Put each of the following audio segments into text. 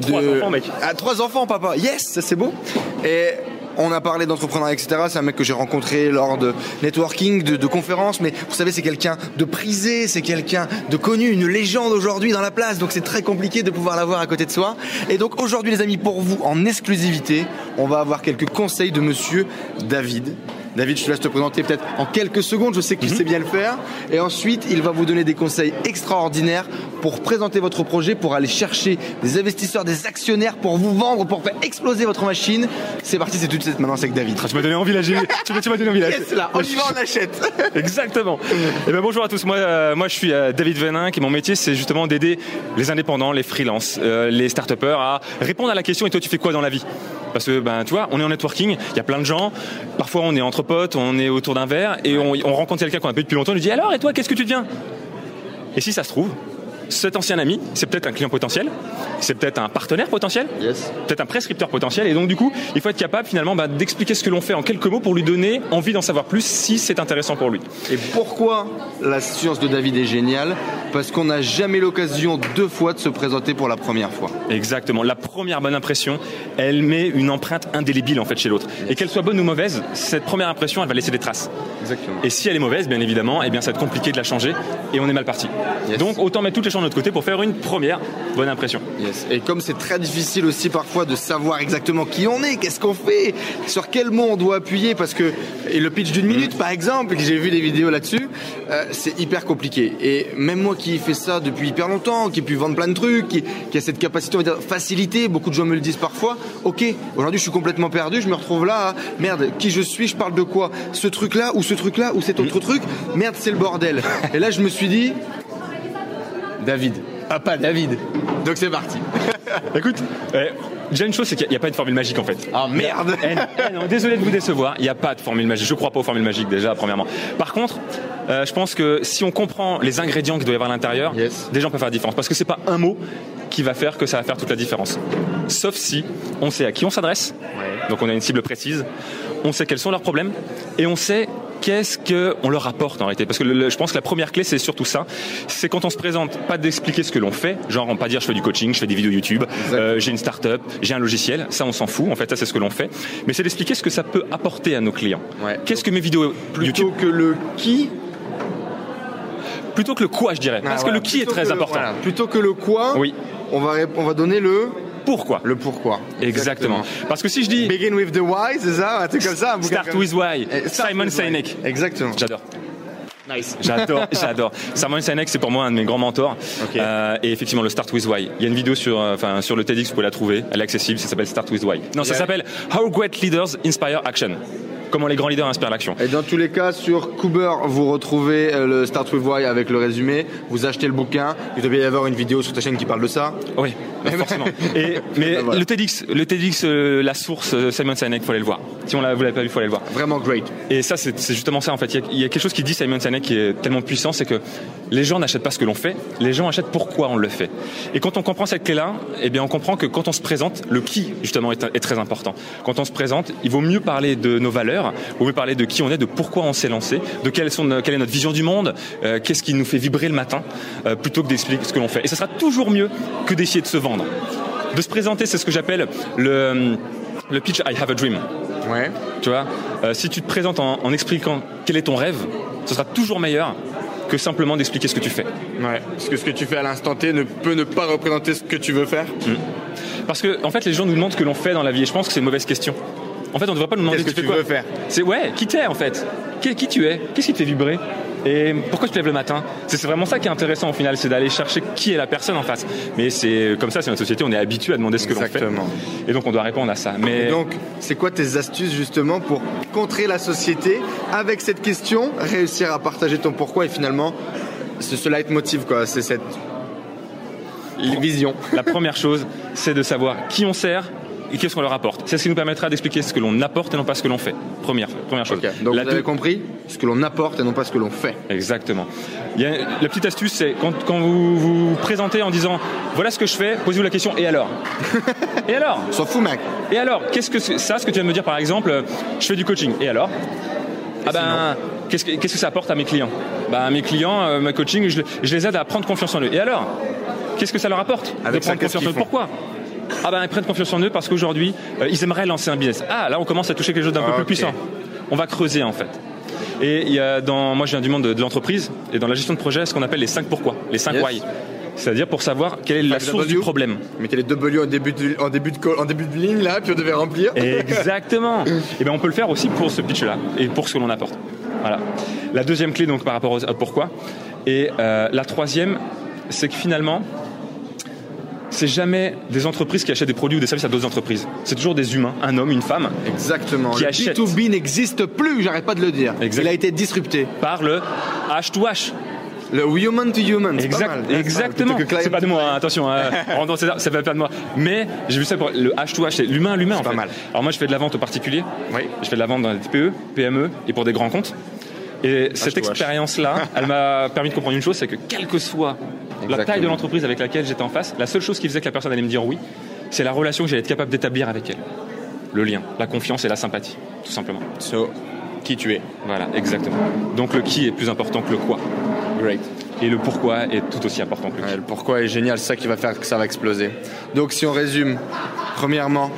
Trois enfants, mec. Ah, trois enfants, papa. Yes, ça c'est beau. Et on a parlé d'entrepreneuriat, etc. C'est un mec que j'ai rencontré lors de networking, de, de conférences. Mais vous savez, c'est quelqu'un de prisé, c'est quelqu'un de connu, une légende aujourd'hui dans la place. Donc c'est très compliqué de pouvoir l'avoir à côté de soi. Et donc aujourd'hui, les amis, pour vous, en exclusivité, on va avoir quelques conseils de monsieur David. David, je te laisse te présenter peut-être en quelques secondes. Je sais qu'il sait bien le faire. Et ensuite, il va vous donner des conseils extraordinaires pour présenter votre projet, pour aller chercher des investisseurs, des actionnaires, pour vous vendre, pour faire exploser votre machine. C'est parti, c'est tout de suite maintenant, c'est avec David. Ah, tu m'as donné envie là, tu m'as tu donné envie là. Yes, là, on y va, on achète. Exactement. Et ben bonjour à tous. Moi, euh, moi je suis euh, David Venin, et mon métier c'est justement d'aider les indépendants, les freelances, euh, les start à répondre à la question et toi tu fais quoi dans la vie? Parce que ben tu vois, on est en networking, il y a plein de gens. Parfois on est entre potes, on est autour d'un verre et on, on rencontre quelqu'un qu'on a vu depuis longtemps. On lui dit alors et toi qu'est-ce que tu deviens? Et si ça se trouve, cet ancien ami, c'est peut-être un client potentiel, c'est peut-être un partenaire potentiel, Yes. peut-être un prescripteur potentiel. Et donc, du coup, il faut être capable finalement bah, d'expliquer ce que l'on fait en quelques mots pour lui donner envie d'en savoir plus si c'est intéressant pour lui. Et pourquoi la science de David est géniale? Parce qu'on n'a jamais l'occasion deux fois de se présenter pour la première fois. Exactement. La première bonne impression, elle met une empreinte indélébile en fait chez l'autre. Et qu'elle soit bonne ou mauvaise, cette première impression, elle va laisser des traces. Exactement. Et si elle est mauvaise, bien évidemment, eh bien, ça va être compliqué de la changer et on est mal parti. Yes. Donc, autant mettre toutes les chances de notre côté pour faire une première bonne impression. Yes. Et comme c'est très difficile aussi parfois de savoir exactement qui on est, qu'est-ce qu'on fait, sur quel mot on doit appuyer, parce que et le pitch d'une minute par exemple, j'ai vu des vidéos là-dessus, euh, c'est hyper compliqué. Et même moi qui fais ça depuis hyper longtemps, qui ai pu vendre plein de trucs, qui, qui a cette capacité, on va dire, facilité, beaucoup de gens me le disent parfois, ok, aujourd'hui je suis complètement perdu, je me retrouve là, à, merde, qui je suis, je parle de quoi? Ce truc-là, ou ce truc-là, ou cet autre truc, merde, c'est le bordel. Et là je me suis dit, David. Papa David. Donc c'est parti. Écoute, euh, déjà une chose, c'est qu'il n'y a, pas de formule magique en fait. Ah merde Eh, eh non, désolé de vous décevoir, il n'y a pas de formule magique. Je crois pas aux formules magiques déjà, premièrement. Par contre, euh, je pense que si on comprend les ingrédients qu'il doit y avoir à l'intérieur, Yes. déjà on peut faire la différence. Parce que c'est pas un mot qui va faire que ça va faire toute la différence. Sauf si on sait à qui on s'adresse, donc on a une cible précise, on sait quels sont leurs problèmes et on sait qu'est-ce qu'on leur apporte en réalité? Parce que le- le- je pense que la première clé, c'est surtout ça. C'est quand on se présente, pas d'expliquer ce que l'on fait, genre on pas dire je fais du coaching, je fais des vidéos YouTube, euh, j'ai une start-up, j'ai un logiciel, ça on s'en fout, en fait ça c'est ce que l'on fait. Mais c'est d'expliquer ce que ça peut apporter à nos clients. Ouais. Qu'est-ce que mes vidéos Plutôt YouTube? que le qui? Plutôt que le quoi je dirais. Parce Ah, que voilà. le qui est très que important. voilà. Plutôt que le quoi, Oui. on, va, rép- on va donner le, Pourquoi le pourquoi. Exactement. Parce que si je dis Begin with the why, c'est ça Un truc comme ça un Start comme- with why, start Simon with why. Sinek. Exactement. J'adore. Nice. J'adore, j'adore. Simon Sinek, c'est pour moi un de mes grands mentors. Euh, et effectivement, le Start with Why. Il y a une vidéo sur, euh, enfin, sur le TEDx, vous pouvez la trouver. Elle est accessible. Ça s'appelle Start with Why. Non, ça s'appelle How Great Leaders Inspire Action. Comment les grands leaders inspirent l'action. Et dans tous les cas, sur Cooper, vous retrouvez euh, le Start with Why avec le résumé. Vous achetez le bouquin. Il doit bien y avoir une vidéo sur ta chaîne qui parle de ça. Oui, forcément. Et, mais Ben voilà. le TEDx, le TEDx, euh, la source, euh, Simon Sinek, faut aller le voir. Si on l'a, vous l'avez pas vu, faut aller le voir. Vraiment great. Et ça, c'est c'est justement ça en fait. Il y, a, il y a quelque chose qui dit Simon Sinek qui est tellement puissant, c'est que les gens n'achètent pas ce que l'on fait, les gens achètent pourquoi on le fait. Et quand on comprend cette clé-là, eh bien, on comprend que quand on se présente, le qui justement est, est très important. Quand on se présente, il vaut mieux parler de nos valeurs, il vaut mieux parler de qui on est, de pourquoi on s'est lancé, de quelles sont, quelle est notre vision du monde, euh, qu'est-ce qui nous fait vibrer le matin, euh, plutôt que d'expliquer ce que l'on fait. Et ça sera toujours mieux que d'essayer de se vendre. De se présenter, c'est ce que j'appelle le, le pitch I have a dream. Ouais. Tu vois, Euh, si tu te présentes en, en expliquant quel est ton rêve, ce sera toujours meilleur que simplement d'expliquer ce que tu fais. Ouais. Parce que ce que tu fais à l'instant T ne peut ne pas représenter ce que tu veux faire. Parce que en fait, les gens nous demandent ce que l'on fait dans la vie. Et je pense que c'est une mauvaise question. En fait, on ne devrait pas nous demander Qu'est-ce que tu veux faire? C'est ouais, qui t'es en fait? Qui, qui tu es? Qu'est-ce qui te fait vibrer? Et pourquoi tu te lèves le matin? C'est vraiment ça qui est intéressant au final, c'est d'aller chercher qui est la personne en face. Mais c'est comme ça, c'est notre société, on est habitué à demander ce que l'on fait. Exactement. Et donc on doit répondre à ça. Mais Donc, c'est quoi tes astuces justement pour contrer la société avec cette question, réussir à partager ton pourquoi et finalement, c'est ce leitmotiv quoi, c'est cette vision. la première chose, c'est de savoir qui on sert et qu'est-ce qu'on leur apporte. C'est ce qui nous permettra d'expliquer ce que l'on apporte et non pas ce que l'on fait. Première, première chose. Ok, Donc La vous avez deux- compris ce que l'on apporte et non pas ce que l'on fait. Exactement. Il y a, la petite astuce, c'est quand, quand vous vous présentez en disant voilà ce que je fais, posez-vous la question et alors Et alors s'en fout, mec. Et alors Qu'est-ce que c'est- ça, ce que tu viens de me dire par exemple, je fais du coaching. Et alors Ah ben, qu'est-ce que, qu'est-ce que ça apporte à mes clients? Bah, à mes clients, euh, ma coaching, je, je les aide à prendre confiance en eux. Et alors Qu'est-ce que ça leur apporte Avec de ça, prendre qu'est-ce confiance en eux? Pourquoi? Ah ben, ils prennent confiance en eux parce qu'aujourd'hui, euh, ils aimeraient lancer un business. Ah, là, on commence à toucher quelque chose d'un peu Ok. plus puissant. On va creuser en fait. Et il y a dans, moi, je viens du monde de, de l'entreprise et dans la gestion de projet, ce qu'on appelle les 5 pourquoi, les 5 Yes. why. C'est-à-dire pour savoir quelle est la source du problème. Mettez les W en début de, en début de, call- en début de ligne là, puis on devait remplir. Exactement. Et bien on peut le faire aussi pour ce pitch-là et pour ce que l'on apporte. Voilà. La deuxième clé donc par rapport au à pourquoi. Et euh, la troisième, c'est que finalement, c'est jamais des entreprises qui achètent des produits ou des services à d'autres entreprises. C'est toujours des humains, un homme, une femme, Exactement. Qui le achète. B2B n'existe plus, j'arrête pas de le dire. Exact. Il a été disrupté. par le H2H. Le human to human, c'est Exact- pas mal. exactement. C'est pas de moi, hein, attention. Hein. César, c'est pas de moi. Mais j'ai vu ça pour le H2H, c'est l'humain à l'humain en pas fait. mal. Alors moi je fais de la vente aux particuliers. Oui. Je fais de la vente dans les TPE, PME et pour des grands comptes. Et cette H2H. expérience-là, elle m'a permis de comprendre une chose, c'est que quelle que soit la taille de l'entreprise avec laquelle j'étais en face, la seule chose qui faisait que la personne allait me dire oui, c'est la relation que j'allais être capable d'établir avec elle. Le lien, la confiance et la sympathie, tout simplement. So, qui tu es. Voilà, exactement. Donc le qui est plus important que le quoi. Great. Et le pourquoi est tout aussi important que le qui. Ouais, le pourquoi est génial, c'est ça qui va faire que ça va exploser. Donc si on résume, premièrement,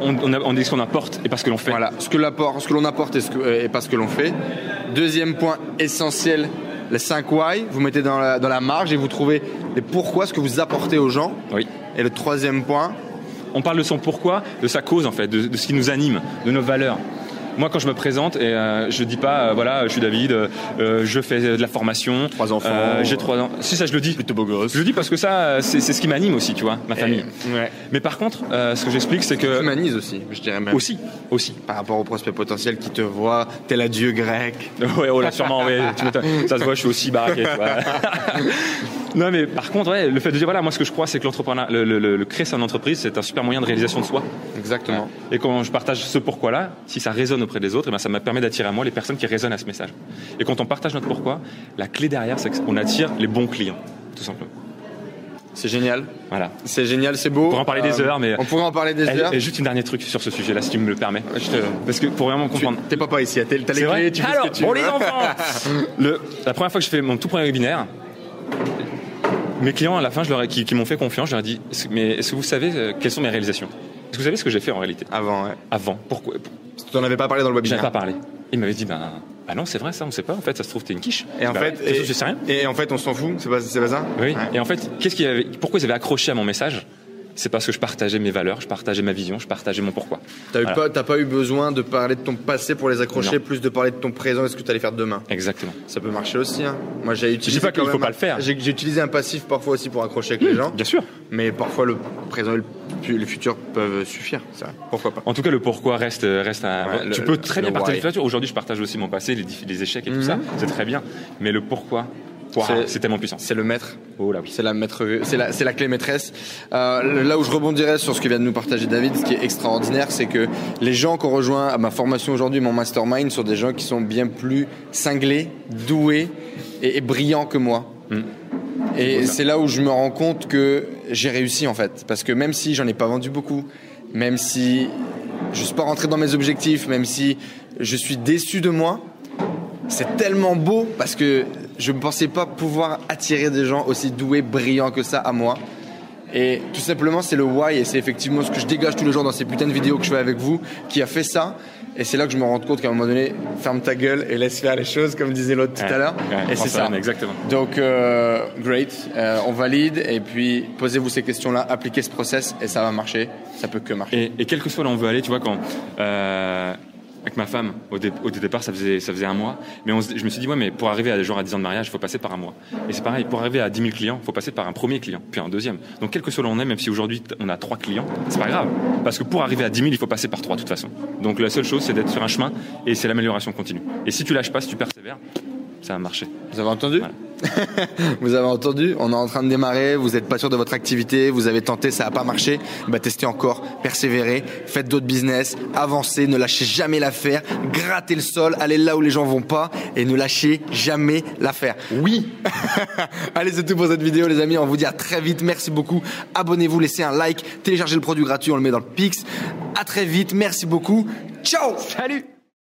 On, on, a- on dit ce qu'on apporte et pas ce que l'on fait. voilà, ce que l'apport- ce que l'on apporte et, ce que- euh, et pas ce que l'on fait. Deuxième point essentiel, les 5 why, vous mettez dans la, dans la marge et vous trouvez les pourquoi, ce que vous apportez aux gens. Oui. Et le troisième point, On parle de son pourquoi, de sa cause en fait, de, de ce qui nous anime, de nos valeurs. Moi, quand je me présente, et euh, je dis pas, euh, voilà, je suis David, euh, euh, je fais de la formation, Trois enfants. j'ai trois ans. Si ça, je le dis. plutôt beau gosse. Je le dis parce que ça, c'est c'est ce qui m'anime aussi, tu vois, ma famille. Ouais. Mais par contre, ce que j'explique, c'est que Humanise aussi, je dirais même. aussi, aussi. Par rapport aux prospects potentiels qui te voient, tel un dieu grec. Ouais, oh là, sûrement, ouais, tu m'étonnes. ça se voit, je suis aussi baraqué, tu vois. non, mais par contre, ouais, le fait de dire, voilà, moi, ce que je crois, c'est que l'entrepreneur, le, le- le- le créer son entreprise, c'est un super moyen de réalisation de soi. Exactement. Et quand je partage ce pourquoi-là, si ça résonne auprès des autres, eh ben, ça me permet d'attirer à moi les personnes qui résonnent à ce message. Et quand on partage notre pourquoi, la clé derrière, c'est qu'on attire les bons clients, tout simplement. C'est génial. Voilà. C'est génial, c'est beau. Euh, On pourrait en parler des heures, mais- On pourrait en parler des Et, heures. et juste une dernière truc sur ce sujet-là, si tu me le permets. Je te- Parce que pour vraiment comprendre. T'es papa ici, t'as les clés, tu fais Alors, ce que tu bon veux. les enfants Le- La première fois que je fais mon tout premier webinaire, mes clients à la fin, je leur ai- qui, qui m'ont fait confiance, je leur ai dit Mais est-ce que vous savez euh, quelles sont mes réalisations? Est-ce que vous savez ce que j'ai fait en réalité? Avant, ouais. Avant Pourquoi? Tu t'en avais pas parlé dans le webinaire. n'avais pas parlé. Il m'avait dit ben, bah non, c'est vrai ça, on sait pas. En fait, ça se trouve, t'es une quiche. Et en Bah, fait, et, je sais rien. Et en fait, on s'en fout, c'est pas, c'est pas ça? Oui. Ouais. Et en fait, qu'est-ce qu'il avait, pourquoi ils avaient accroché à mon message? C'est parce que je partageais mes valeurs, je partageais ma vision, je partageais mon pourquoi. T'as Voilà. pas, eu besoin de parler de ton passé pour les accrocher, Non. plus de parler de ton présent et ce que tu allais faire demain. Exactement. Ça peut marcher aussi. Hein. Moi, j'ai utilisé. dis pas qu'il faut même pas un- le faire. J'ai, utilisé un passif parfois aussi pour accrocher avec les gens, Bien sûr. mais parfois le présent et le, fu- le futur peuvent suffire. Pourquoi pas En tout cas, le pourquoi reste, reste un. Ouais, tu le- peux très bien partager le futur. Aujourd'hui, je partage aussi mon passé, les, échecs et tout Mhm. ça. C'est très bien. Mais le pourquoi, ouah, C'est- tellement puissant. C'est le maître. Oh là oui. C'est la maître, c'est la, c'est la clé maîtresse. Euh, là où je rebondirais sur ce que vient de nous partager David, ce qui est extraordinaire, c'est que les gens qui ont rejoint à ma formation aujourd'hui, mon mastermind, sont des gens qui sont bien plus cinglés, doués et, et brillants que moi. Mm. Et c'est là où je me rends compte que j'ai réussi en fait, parce que même si j'en ai pas vendu beaucoup, même si je suis pas rentré dans mes objectifs, même si je suis déçu de moi, c'est tellement beau parce que je ne pensais pas pouvoir attirer des gens aussi doués, brillants que ça à moi. Et tout simplement, c'est le why et c'est effectivement ce que je dégage tous les jours dans ces putains de vidéos que je fais avec vous qui a fait ça. Et c'est là que je me rends compte qu'à un moment donné, ferme ta gueule et laisse faire les choses, comme disait l'autre tout Ouais, à l'heure. ouais, et c'est ça. Exactement. Donc, euh, great. Euh, on valide et puis posez-vous ces questions-là, appliquez ce process et ça va marcher. Ça peut que marcher. Et, et quel que soit là où on veut aller, tu vois, quand. euh, ma femme, au, au départ, ça faisait, ça faisait un mois. Mais je me suis dit, ouais, mais pour arriver à, genre, à 10 ans de mariage, il faut passer par un mois. Et c'est pareil, pour arriver à 10 000 clients, il faut passer par un premier client, puis un deuxième. Donc, quel que soit là où on est, même si aujourd'hui on a trois clients, c'est pas grave. Parce que pour arriver à 10 000, il faut passer par trois, de toute façon. Donc, la seule chose, c'est d'être sur un chemin et c'est l'amélioration continue. Et si tu lâches pas, si tu persévères, ça va marcher. Vous avez entendu vous avez entendu, on est en train de démarrer, vous n'êtes pas sûr de votre activité, vous avez tenté, ça n'a pas marché, bah testez encore, persévérez, faites d'autres business, avancez, ne lâchez jamais l'affaire, grattez le sol, allez là où les gens vont pas et ne lâchez jamais l'affaire. Oui Allez, c'est tout pour cette vidéo les amis, on vous dit à très vite, merci beaucoup, abonnez-vous, laissez un like, téléchargez le produit gratuit, on le met dans le Pix. À très vite, merci beaucoup, ciao Salut